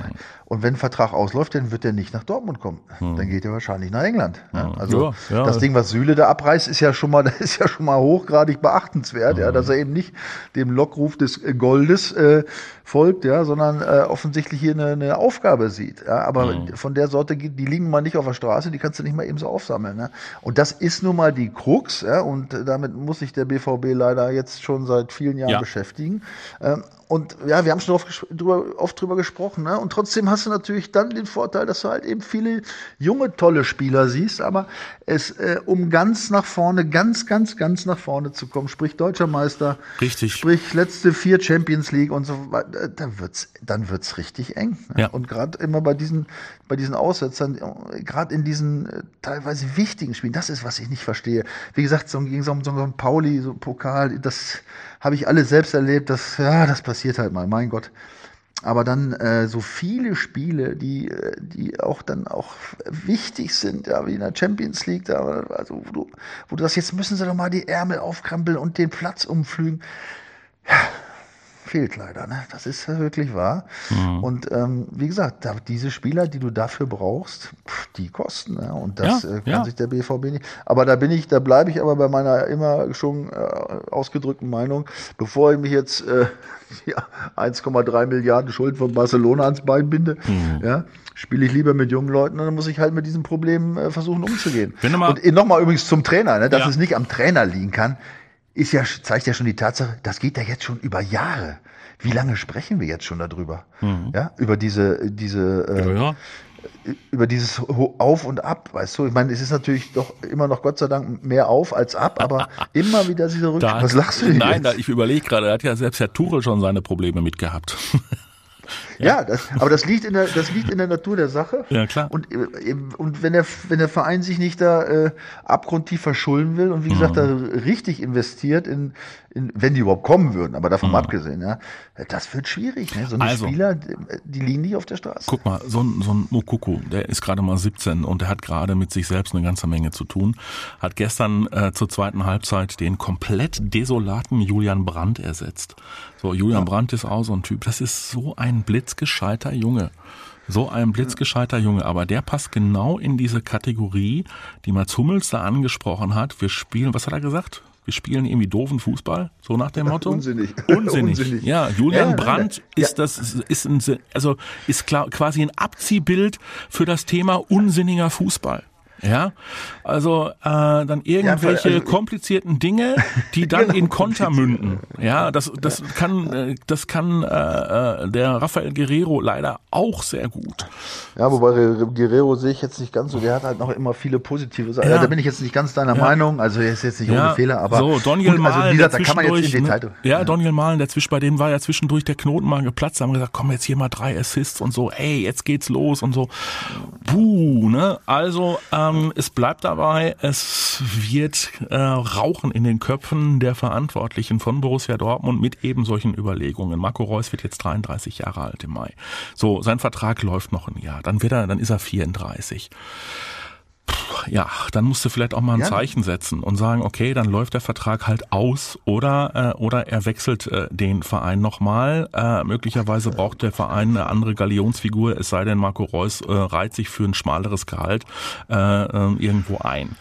Und wenn ein Vertrag ausläuft, dann wird er nicht nach Dortmund kommen. Mhm. Dann geht er wahrscheinlich nach England. Ja, also ja, ja. das Ding, was Süle da abreißt, ist ja schon mal, [laughs] das ist ja schon mal hochgradig beachtenswert, ja, dass er eben nicht dem Lockruf des Goldes äh, folgt, ja, sondern äh, offensichtlich hier eine, eine Aufgabe sieht. Ja, aber mhm. von der Sorte, die liegen mal nicht auf der Straße, die kannst du nicht mal eben so aufsammeln. Ne? Und das ist nun mal die Krux, ja, und damit muss sich der BVB leider jetzt schon seit vielen Jahren beschäftigen. Ähm, und ja, wir haben schon oft drüber, oft drüber gesprochen. Ne? Und trotzdem hast du natürlich dann den Vorteil, dass du halt eben viele junge, tolle Spieler siehst. Aber es, äh, um ganz nach vorne, ganz, ganz, ganz nach vorne zu kommen, sprich Deutscher Meister, richtig. sprich letzte vier Champions League und so weiter, dann wird's, dann wird's richtig eng. Ne? Ja. Und gerade immer bei diesen, bei diesen Aussetzern, gerade in diesen äh, teilweise wichtigen Spielen, das ist, was ich nicht verstehe. Wie gesagt, so gegen so, so ein Pauli, so Pokal, das habe ich alle selbst erlebt, das, ja, das passiert halt mal, mein Gott. Aber dann äh, so viele Spiele, die, äh, die auch dann auch wichtig sind, ja, wie in der Champions League, da, also wo du, wo du das jetzt müssen sie doch mal die Ärmel aufkrampeln und den Platz umflügen. Ja, fehlt leider. Ne? Das ist wirklich wahr. Mhm. Und ähm, wie gesagt, da, diese Spieler, die du dafür brauchst, pff, die kosten. Ne? Und das ja, äh, kann ja. sich der BVB nicht. Aber da bin ich, da bleibe ich aber bei meiner immer schon äh, ausgedrückten Meinung, bevor ich mich jetzt äh, [laughs] ja, 1,3 Milliarden Schulden von Barcelona ans Bein binde, mhm. ja, spiele ich lieber mit jungen Leuten und dann muss ich halt mit diesem Problem äh, versuchen umzugehen. Und nochmal übrigens zum Trainer, ne, dass es nicht am Trainer liegen kann ist ja, zeigt ja schon die Tatsache, das geht ja jetzt schon über Jahre. Wie lange sprechen wir jetzt schon darüber? Mhm. Ja, über diese, diese, äh, ja, über dieses Auf und Ab, weißt du? Ich meine, es ist natürlich doch immer noch Gott sei Dank mehr auf als ab, aber [laughs] immer wieder diese Rückschritte. Was lachst du denn Nein, da, ich überlege gerade, da hat ja selbst Herr Tuchel schon seine Probleme mitgehabt. [laughs] Ja, das, aber das liegt in der, das liegt in der Natur der Sache. Ja, klar. Und, äh, und wenn der, wenn der Verein sich nicht da äh, abgrundtief verschulden will und wie gesagt, mhm. da richtig investiert in, in, wenn die überhaupt kommen würden, aber davon mhm. abgesehen, ja, das wird schwierig. Ne? So eine also, Spieler, die liegen nicht auf der Straße. Guck mal, so ein, so ein Mokuku, der ist gerade mal 17 und der hat gerade mit sich selbst eine ganze Menge zu tun. Hat gestern äh, zur zweiten Halbzeit den komplett desolaten Julian Brandt ersetzt. So, Julian ja. Brandt ist auch so ein Typ. Das ist so ein blitzgescheiter Junge. So ein blitzgescheiter Junge, aber der passt genau in diese Kategorie, die Mats Hummels da angesprochen hat. Wir spielen, was hat er gesagt? wir spielen irgendwie doofen Fußball, so nach dem [laughs] Motto. Unsinnig. [laughs] Unsinnig. Unsinnig. Ja, Julian ja, Brandt ja. ist das, ist ein, also ist klar, quasi ein Abziehbild für das Thema unsinniger Fußball. Ja, also äh, dann irgendwelche ja, also, komplizierten Dinge, [laughs] die dann genau, in Konter münden. Ja, das das kann äh, das kann äh, äh, der Rafael Guerrero leider auch sehr gut. Ja, wobei Guerrero sehe ich jetzt nicht ganz so. Der hat halt noch immer viele positive Sachen. Ja. Da bin ich jetzt nicht ganz deiner. Meinung. Also er ist jetzt nicht ohne Fehler, aber so Daniel gut, also Malen, dieser, da kann man jetzt in Detail. Ne? Ja, Daniel Malen, der zwisch bei dem war ja zwischendurch der Knoten mal geplatzt. Da haben gesagt, komm jetzt hier mal drei Assists und so. Ey, jetzt geht's los und so. Puh, ne? Also ähm, ähm, es bleibt dabei, es wird äh, Rauchen in den Köpfen der Verantwortlichen von Borussia Dortmund mit eben solchen Überlegungen. Marco Reus wird jetzt 33 Jahre alt im Mai. So, sein Vertrag läuft noch ein Jahr. Dann wird er, dann ist er 34 ja, dann musst du vielleicht auch mal ein ja. Zeichen setzen und sagen, okay, dann läuft der Vertrag halt aus oder äh, oder er wechselt äh, den Verein nochmal. Äh, möglicherweise braucht der Verein eine andere Galionsfigur, es sei denn, Marco Reus äh, reiht sich für ein schmaleres Gehalt äh, äh, irgendwo ein.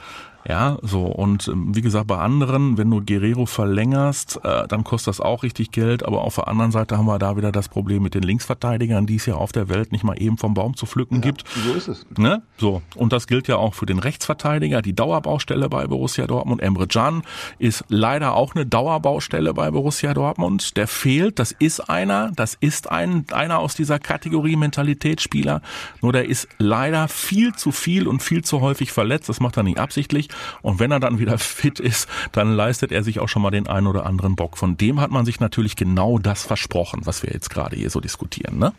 Ja, so und ähm, wie gesagt, bei anderen, wenn du Guerrero verlängerst, äh, dann kostet das auch richtig Geld, aber auf der anderen Seite haben wir da wieder das Problem mit den Linksverteidigern, die es ja auf der Welt nicht mal eben vom Baum zu pflücken ja, gibt. So ist es. Ne? So, und das gilt ja auch für den Rechtsverteidiger, die Dauerbaustelle bei Borussia Dortmund. Emre Can ist leider auch eine Dauerbaustelle bei Borussia Dortmund. Der fehlt, das ist einer, das ist ein einer aus dieser Kategorie Mentalitätsspieler, nur der ist leider viel zu viel und viel zu häufig verletzt, das macht er nicht absichtlich und wenn er dann wieder fit ist, dann leistet er sich auch schon mal den einen oder anderen Bock. Von dem hat man sich natürlich genau das versprochen, was wir jetzt gerade hier so diskutieren, ne?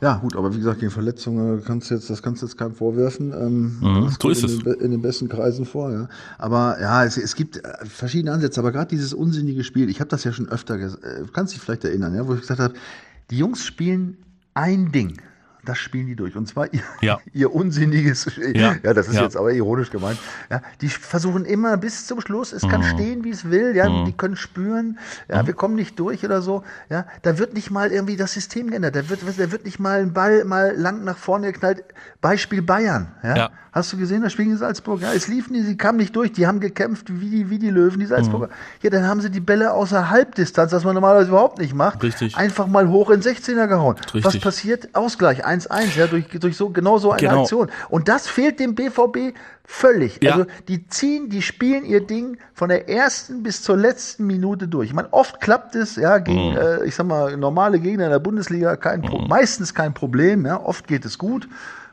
Ja, gut, aber wie gesagt, gegen Verletzungen kannst du jetzt, das kannst du jetzt keinem vorwerfen. Ähm, mhm, so ist in es. Den, in den besten Kreisen vor, ja. Aber ja, es, es gibt äh, verschiedene Ansätze, aber gerade dieses unsinnige Spiel, ich habe das ja schon öfter, äh, kannst dich vielleicht erinnern, ja, wo ich gesagt habe, die Jungs spielen ein Ding das spielen die durch. Und zwar ihr, ja. [laughs] ihr unsinniges, ja, ja das ist ja. jetzt aber ironisch gemeint. Ja, die versuchen immer bis zum Schluss, es kann mhm. stehen, wie es will, ja, mhm. die können spüren, ja, mhm. wir kommen nicht durch oder so. Ja, da wird nicht mal irgendwie das System geändert. Da wird, da wird nicht mal ein Ball mal lang nach vorne geknallt. Beispiel Bayern. Ja. Hast du gesehen, das Spiel in Salzburg? Ja, es liefen, sie kamen nicht durch, die haben gekämpft wie die, wie die Löwen, die Salzburger. Mhm. Ja, dann haben sie die Bälle außer Halbdistanz, das man normalerweise überhaupt nicht macht, Richtig. einfach mal hoch in 16er gehauen. Richtig. Was passiert? Ausgleich 1-1, ja, durch, durch so, genau so eine genau. Aktion. Und das fehlt dem BVB völlig. Ja. Also die ziehen, die spielen ihr Ding von der ersten bis zur letzten Minute durch. Ich meine, oft klappt es, ja, gegen, mhm. äh, ich sag mal, normale Gegner in der Bundesliga, kein mhm. meistens kein Problem, ja, oft geht es gut.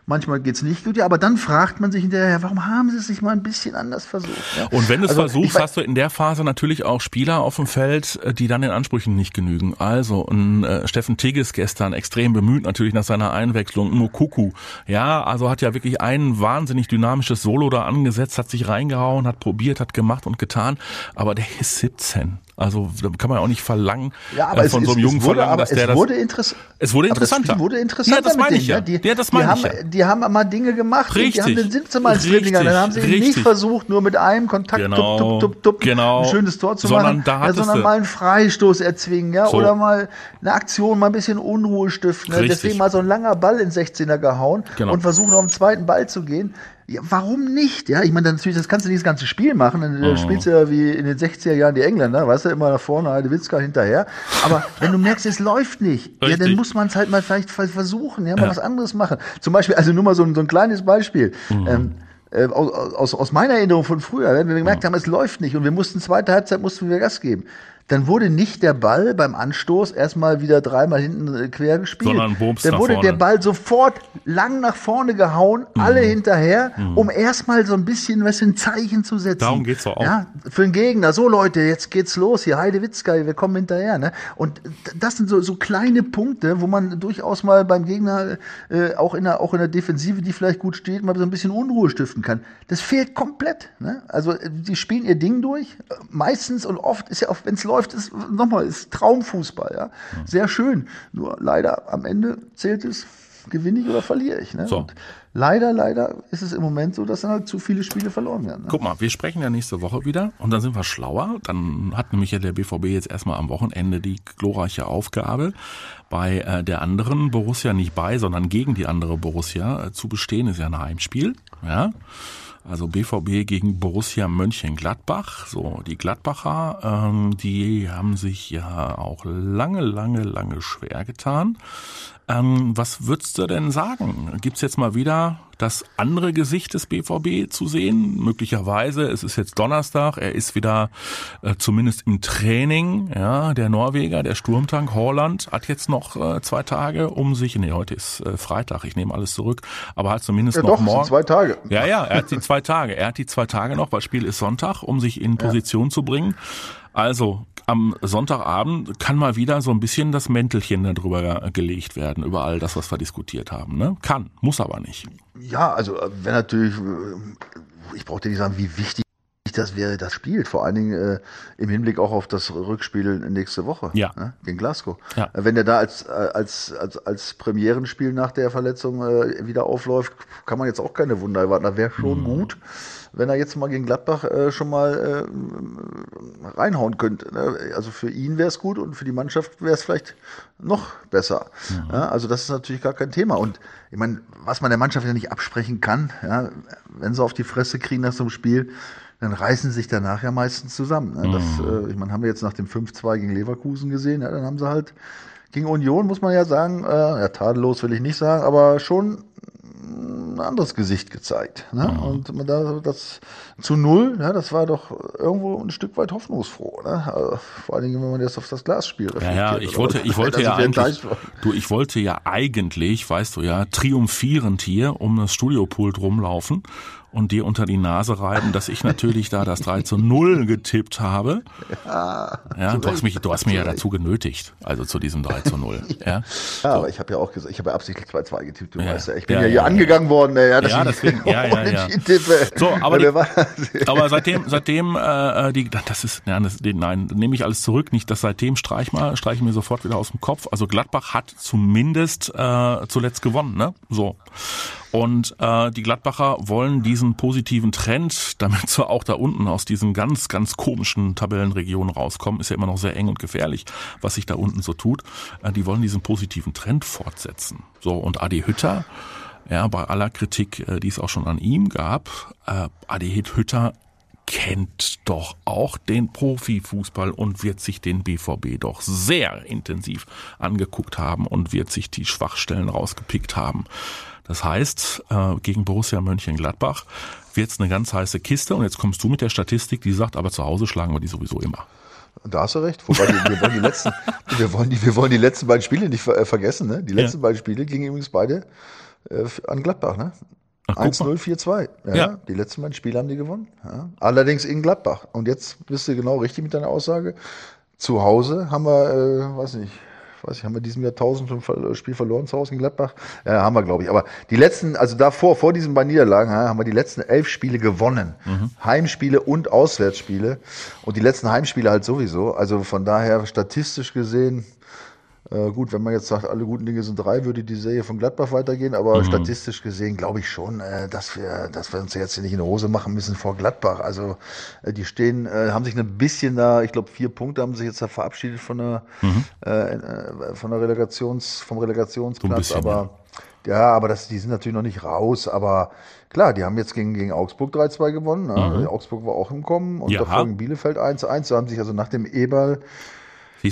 Manchmal geht's nicht gut, ja, aber dann fragt man sich hinterher, warum haben sie es nicht mal ein bisschen anders versucht? Ja? Und wenn du es also, versuchst, hast du in der Phase natürlich auch Spieler auf dem Feld, äh, die dann den Ansprüchen nicht genügen. Also ein äh, Steffen Tigges gestern extrem bemüht natürlich nach seiner Einwechslung. Mokuku, ja, also hat ja wirklich ein wahnsinnig dynamisches Solo da angesetzt, hat sich reingehauen, hat probiert, hat gemacht und getan, aber der ist 17. Also da kann man auch nicht verlangen ja, aber äh, von es, so einem Jungen wurde, verlangen, dass der das. Wurde es wurde interessanter. Das wurde interessanter. Ja, das meine ich ja. Die, ja, das meine ich ja. Die haben mal Dinge gemacht. Richtig. Die haben den sind sie mal ins Dribbling Dann haben sie richtig. nicht versucht, nur mit einem Kontakt genau, tup, tup, tup, genau. ein schönes Tor zu sondern machen, da ja, sondern mal einen Freistoß erzwingen, ja, so. oder mal eine Aktion, mal ein bisschen Unruhe stiften. Ne? Deswegen mal so ein langer Ball in 16er gehauen genau. und versuchen auf den zweiten Ball zu gehen. Ja, warum nicht? Ja, ich meine, natürlich, das kannst du nicht das ganze Spiel machen. Dann oh. spielst du ja wie in den 60er Jahren die Engländer, weißt du, immer nach vorne, Heidewitzka hinterher. Aber [laughs] wenn du merkst, es läuft nicht, Richtig. ja, dann muss man es halt mal vielleicht versuchen, ja, mal ja. was anderes machen. Zum Beispiel, also nur mal so, ein, so ein kleines Beispiel. Mhm. Ähm, äh, aus, aus meiner Erinnerung von früher, wenn wir gemerkt haben, es läuft nicht und wir mussten zweite Halbzeit mussten wir Gas geben dann wurde nicht der Ball beim Anstoß erstmal wieder dreimal hinten äh, quer gespielt. Sondern Bums Dann wurde der Ball sofort lang nach vorne gehauen, mhm. alle hinterher, mhm. um erstmal so ein bisschen was in Zeichen zu setzen. Darum geht's doch auch. Ja, für den Gegner. So Leute, jetzt geht's los hier, Heidewitzka, wir kommen hinterher. Ne? Und das sind so, so kleine Punkte, wo man durchaus mal beim Gegner äh, auch, in der, auch in der Defensive, die vielleicht gut steht, mal so ein bisschen Unruhe stiften kann. Das fehlt komplett. Ne? Also die spielen ihr Ding durch. Meistens und oft ist ja auch, wenn es läuft, läuft, ist nochmal, ist Traumfußball, ja. Sehr schön. Nur leider am Ende zählt es, gewinne ich oder verliere ich. Ne? So. leider, leider ist es im Moment so, dass dann halt zu viele Spiele verloren werden. Ne? Guck mal, wir sprechen ja nächste Woche wieder und dann sind wir schlauer. Dann hat nämlich ja der BVB jetzt erstmal am Wochenende die glorreiche Aufgabe, bei äh, der anderen Borussia nicht bei, sondern gegen die andere Borussia äh, zu bestehen, ist ja ein Heimspiel. Ja. Also BVB gegen Borussia Mönchengladbach. So, die Gladbacher, ähm, die haben sich ja auch lange, lange, lange schwer getan. Ähm, was würdest du denn sagen? Gibt's jetzt mal wieder das andere Gesicht des BVB zu sehen? Möglicherweise, es ist jetzt Donnerstag, er ist wieder äh, zumindest im Training. Ja, der Norweger, der Sturmtank Holland hat jetzt noch äh, zwei Tage, um sich, nee, heute ist äh, Freitag, ich nehme alles zurück, aber hat zumindest ja, noch doch, morgen. zwei Tage. Ja, ja, er hat die zwei Tage. Er hat die zwei Tage noch, weil Spiel ist Sonntag, um sich in Position ja. zu bringen. Also am Sonntagabend kann mal wieder so ein bisschen das Mäntelchen darüber gelegt werden, über all das, was wir diskutiert haben. Ne? Kann, muss aber nicht. Ja, also äh, wenn natürlich, äh, ich brauche dir nicht sagen, wie wichtig das wäre das spielt, vor allen Dingen äh, im Hinblick auch auf das Rückspiel nächste Woche Ja. ne, gegen Glasgow. Ja. Äh, Wenn er da als, äh, als, als, als Premierenspiel nach der Verletzung äh, wieder aufläuft, kann man jetzt auch keine Wunder erwarten. Da wäre schon gut, wenn er jetzt mal gegen Gladbach äh, schon mal äh, reinhauen könnte. Ne? Also für ihn wäre es gut und für die Mannschaft wäre es vielleicht noch besser. Ja, also das ist natürlich gar kein Thema. Und ich meine, was man der Mannschaft ja nicht absprechen kann, ja, wenn sie auf die Fresse kriegen nach so einem Spiel, dann reißen sie sich danach ja meistens zusammen. Ne? Das, äh, ich meine, haben wir jetzt nach dem 5-2 gegen Leverkusen gesehen, ja, dann haben sie halt gegen Union, muss man ja sagen, äh, ja, tadellos will ich nicht sagen, aber schon ein anderes Gesicht gezeigt. Ne? Und man da das zu null, ja, das war doch irgendwo ein Stück weit hoffnungsfroh. Ne? Also, vor allen Dingen, wenn man jetzt auf das Glasspiel Ja, ja, reflektiert. ich wollte, ich wollte da ja eigentlich, du, ich wollte ja eigentlich, weißt du ja, triumphierend hier um das Studiopult rumlaufen und dir unter die Nase reiben, dass ich natürlich da das 3 zu 0 getippt habe. Ja, du hast mich, du hast mich ja dazu genötigt, also zu diesem 3 zu 0. [laughs] Ja, Ja, aber ich habe ja auch gesagt, ich habe ja absichtlich 2-2 getippt, du Ja. weißt ja. Ich bin Ja, ja, ja, hier ja. angegangen worden, ey, ja, dass Ja, ich deswegen, ja, ja, ja. tippe. So, aber die- Aber seitdem, seitdem, äh, die, das ist, ja, das, nein, nehme ich alles zurück. Nicht, dass seitdem streich mal, streich ich mir sofort wieder aus dem Kopf. Also Gladbach hat zumindest äh, zuletzt gewonnen, ne? So. Und äh, die Gladbacher wollen diesen positiven Trend, [laughs] damit sie auch da unten aus diesen ganz, ganz komischen Tabellenregionen rauskommen, ist ja immer noch sehr eng und gefährlich, was sich da unten so tut. Äh, die wollen diesen positiven Trend fortsetzen. So, und Adi Hütter, ja, bei aller Kritik, äh, die es auch schon an ihm gab, äh, Adi Hütter kennt doch auch den Profifußball und wird sich den BVB doch sehr intensiv angeguckt haben und wird sich die Schwachstellen rausgepickt haben. Das heißt, äh, gegen Borussia Mönchengladbach wird's eine ganz heiße Kiste und jetzt kommst du mit der Statistik, die sagt, aber zu Hause schlagen wir die sowieso immer. Da hast du recht. Wobei wir, wir wollen die letzten, [laughs] wir wollen die, wir wollen die letzten beiden Spiele nicht ver, äh, vergessen. Ne? Die letzten beiden Spiele gingen übrigens beide äh, an Gladbach. Ne? Ach, guck 1-0, 4-2. Ja, Ja. Die letzten beiden Spiele haben die gewonnen. Ja. Allerdings in Gladbach. Und jetzt bist du genau richtig mit deiner Aussage. Zu Hause haben wir, äh, weiß nicht, weiß ich, haben wir diesem Jahr 1000 schon Ver- Spiel verloren zu Hause in Gladbach? Ja, haben wir, glaube ich. Aber die letzten, also davor, vor diesen beiden Niederlagen, haben wir die letzten elf Spiele gewonnen. Heimspiele und Auswärtsspiele. Und die letzten Heimspiele halt sowieso. Also von daher statistisch gesehen, äh, gut, wenn man jetzt sagt, alle guten Dinge sind drei, würde die Serie von Gladbach weitergehen, aber statistisch gesehen glaube ich schon, äh, dass wir, dass wir uns jetzt hier nicht in die Hose machen müssen vor Gladbach. Also äh, die stehen, äh, haben sich ein bisschen da, ich glaube vier Punkte haben sich jetzt da verabschiedet von der, äh, äh, von der Relegations, vom So Relegationsplatz, bisschen, aber ja, aber das, die sind natürlich noch nicht raus, aber klar, die haben jetzt gegen, gegen Augsburg 3-2 gewonnen. Ne? Augsburg war auch im Kommen und Ja. davor gegen Bielefeld 1-1. Da haben sich also nach dem Eberl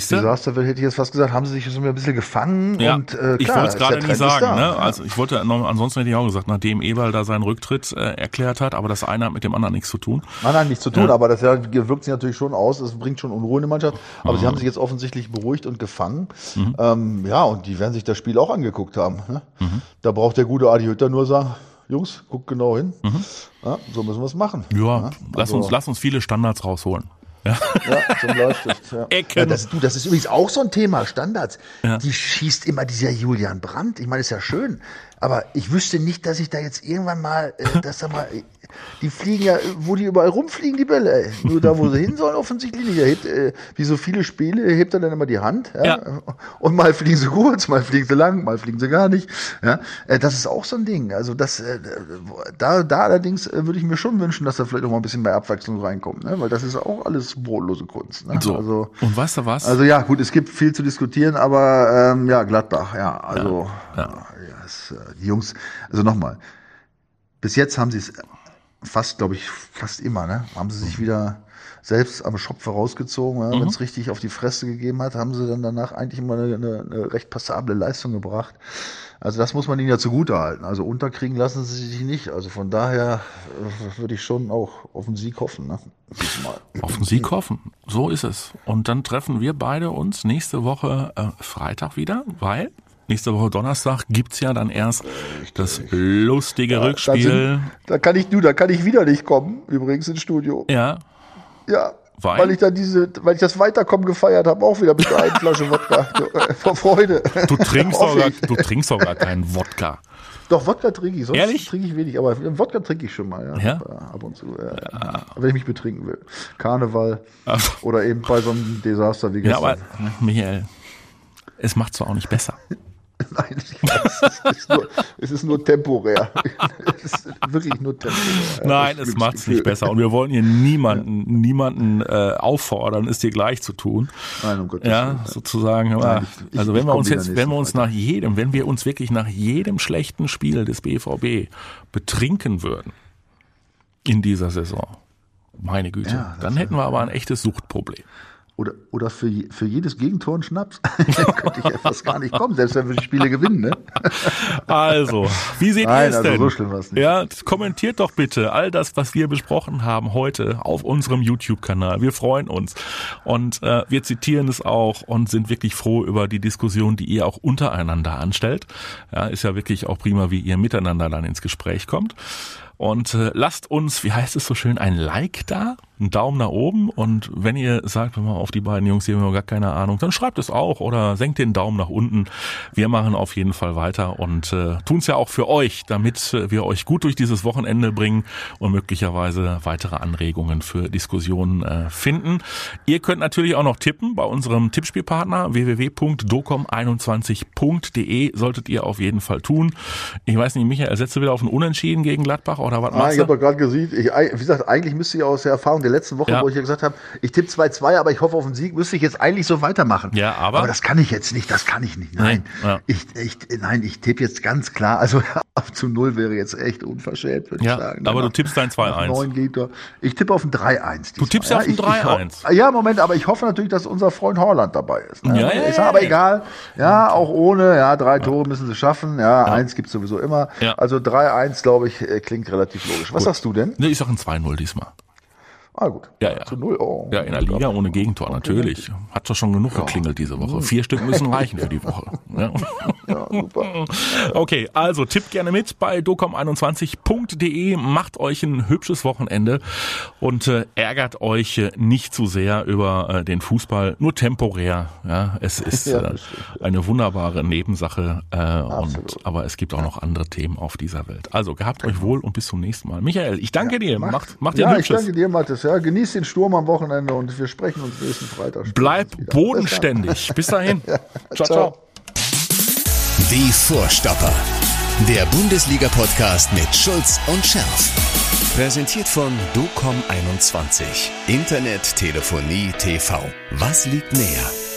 Siehst du? Desaster, hätte ich jetzt fast gesagt, haben sie sich so ein bisschen gefangen Ja, und äh, ich klar, wollte es gerade nicht sagen. da. Ne? Also ich wollte noch, ansonsten hätte ich auch gesagt, nachdem Eberl da seinen Rücktritt äh, erklärt hat, aber das eine hat mit dem anderen nichts zu tun. Nein, nein, nichts zu tun, aber das ja, wirkt sich natürlich schon aus. Es bringt schon Unruhe in die Mannschaft. Aber Mhm. sie haben sich jetzt offensichtlich beruhigt und gefangen. Ähm, ja, und die werden sich das Spiel auch angeguckt haben. Ne? Mhm. Da braucht der gute Adi Hütter nur sagen, Jungs, guckt genau hin. Ja, so müssen wir es machen. Mhm. Ja, Ja, lass also- uns, lass uns viele Standards rausholen. Ja. Ja, zum Bleistift. Ja. Ecken. Ja, das, du, das ist übrigens auch so ein Thema, Standards. Ja. Die schießt immer dieser Julian Brandt. Ich meine, ist ja schön. Aber ich wüsste nicht, dass ich da jetzt irgendwann mal, äh, [laughs] dass da mal, äh, die fliegen ja, wo die überall rumfliegen, die Bälle. Ey. Nur da, wo sie hin sollen, offensichtlich nicht. Er hebt, äh, wie so viele Spiele, hebt er dann immer die Hand. Ja? Ja. Und mal fliegen sie kurz, mal fliegen sie lang, mal fliegen sie gar nicht. Ja? Äh, das ist auch so ein Ding. Also das, äh, da, da allerdings äh, würde ich mir schon wünschen, dass da vielleicht auch mal ein bisschen mehr Abwechslung reinkommt. Ne? Weil das ist auch alles brotlose Kunst. Ne? So. Also, und weißt du was? also ja, gut, es gibt viel zu diskutieren, aber ähm, ja, Gladbach, ja, also Ja. ja. ja, es, die Jungs, also nochmal, bis jetzt haben sie es fast, glaube ich, fast immer, ne, haben sie sich wieder selbst am Schopf rausgezogen, ja, wenn es richtig auf die Fresse gegeben hat, haben sie dann danach eigentlich immer eine, eine, eine recht passable Leistung gebracht. Also das muss man ihnen ja zugute halten. Also unterkriegen lassen sie sich nicht. Also von daher äh, würde ich schon auch auf den Sieg hoffen. Ne? Diesmal. Auf den Sieg hoffen. So ist es. Und dann treffen wir beide uns nächste Woche äh, Freitag wieder, weil nächste Woche Donnerstag gibt's ja dann erst das lustige Da, Rückspiel. sind, da kann ich, du, da kann ich wieder nicht kommen, übrigens ins Studio. Ja, Ja. Weil? Weil? ich dann diese, weil ich das Weiterkommen gefeiert habe, auch wieder mit der einen Flasche Wodka. [laughs] Vor Freude. du trinkst, [laughs] doch gar, du trinkst doch gar keinen Wodka. Doch, Wodka trinke ich, sonst Ehrlich? trinke ich wenig, aber Wodka trinke ich schon mal, ja. Ja? Ab und zu, ja. wenn ich mich betrinken will. Karneval Ach. oder eben bei so einem Desaster wie Ja, gestern. aber Michael, es macht zwar auch nicht besser. [laughs] [laughs] Nein, ich weiß, es ist nur, es ist nur temporär. [laughs] es ist wirklich nur temporär. Nein, es macht es nicht besser. Und wir wollen hier niemanden, niemanden äh, auffordern, es dir gleich zu tun. Nein, um Gottes Ja, Willen. sozusagen. Nein, ich- ich- also wenn ich wir komm uns jetzt, wenn wir uns nach jedem, wenn wir uns wirklich nach jedem schlechten Spiel des BVB betrinken würden in dieser Saison, meine Güte, Ja, dann hätten wir aber ein echtes Suchtproblem. Oder, oder für, für jedes Gegentor ein Schnaps. [laughs] Dann könnte ich ja fast gar nicht kommen, selbst wenn wir die Spiele gewinnen. Ne? [laughs] Also, wie seht Nein, ihr es also denn? so schlimm war's nicht. Ja, kommentiert doch bitte all das, was wir besprochen haben heute auf unserem YouTube-Kanal. Wir freuen uns und äh, wir zitieren es auch und sind wirklich froh über die Diskussion, die ihr auch untereinander anstellt. Ja, ist ja wirklich auch prima, wie ihr miteinander dann ins Gespräch kommt. Und äh, lasst uns, wie heißt es so schön, ein Like da, einen Daumen nach oben. Und wenn ihr sagt, wenn mal auf die beiden Jungs, die haben ja gar keine Ahnung, dann schreibt es auch oder senkt den Daumen nach unten. Wir machen auf jeden Fall weiter und äh, tun es ja auch für euch, damit äh, wir euch gut durch dieses Wochenende bringen und möglicherweise weitere Anregungen für Diskussionen äh, finden. Ihr könnt natürlich auch noch tippen bei unserem Tippspielpartner www.docom21.de solltet ihr auf jeden Fall tun. Ich weiß nicht, Michael, setzt du wieder auf ein Unentschieden gegen Gladbach oder was Ah, machst ich habe doch gerade gesehen, ich, wie gesagt, eigentlich müsste ich aus der Erfahrung der letzten Woche, Ja. wo ich ja gesagt habe, ich tippe 2-2, aber ich hoffe auf einen Sieg, müsste ich jetzt eigentlich so weitermachen. Ja, aber- Aber das kann ich jetzt nicht, das kann ich nicht. Nein, ja. ich, ich, nein, ich tippe jetzt ganz klar, also [laughs] auf zu 0 wäre jetzt echt unverschämt, würde Ja, ich sagen. aber du Nach- tippst dein nach 2-1. 9 geht doch. Ich tippe auf ein 3-1. Du tippst auf ein ich, ich, 3-1. ho- Ja, Moment, aber ich hoffe natürlich, dass unser Freund Holland dabei ist. Ne? Ja, ja, ja, sag, aber ja. egal. Ja, auch ohne. Ja, drei Tore müssen sie schaffen. Ja, eins gibt's sowieso immer. Ja. Also 3-1, glaube ich, äh, klingt relativ logisch. Was sagst du denn? Nee, ich sag ein 2-0 diesmal. Ah, gut. Ja, ja. Zu 0. Oh, Ja, in der Liga ohne Gegentor, natürlich. Hat doch schon genug geklingelt diese Woche. Vier Stück müssen reichen für die [laughs] Woche. Ja. Ja, super. [laughs] Okay, also tippt gerne mit bei docom21.de, macht euch ein hübsches Wochenende und äh, ärgert euch äh, nicht zu sehr über äh, den Fußball, nur temporär. Ja, es ist [laughs] Ja, äh, eine wunderbare Nebensache, äh, und, aber es gibt auch noch andere Themen auf dieser Welt. Also gehabt euch wohl und bis zum nächsten Mal. Michael, ich danke dir. Macht, macht dir ja, ein ich hübsches. danke dir, Mathis. Ja, genieß den Sturm am Wochenende und wir sprechen uns nächsten Freitag. Bleib wieder. Bodenständig. Bis dahin. [laughs] ciao. Ciao. ciao. Die Vorstopper. Der Bundesliga-Podcast mit Schulz und Scherf. Präsentiert von DOCOM21. Internet, Telefonie, TV. Was liegt näher?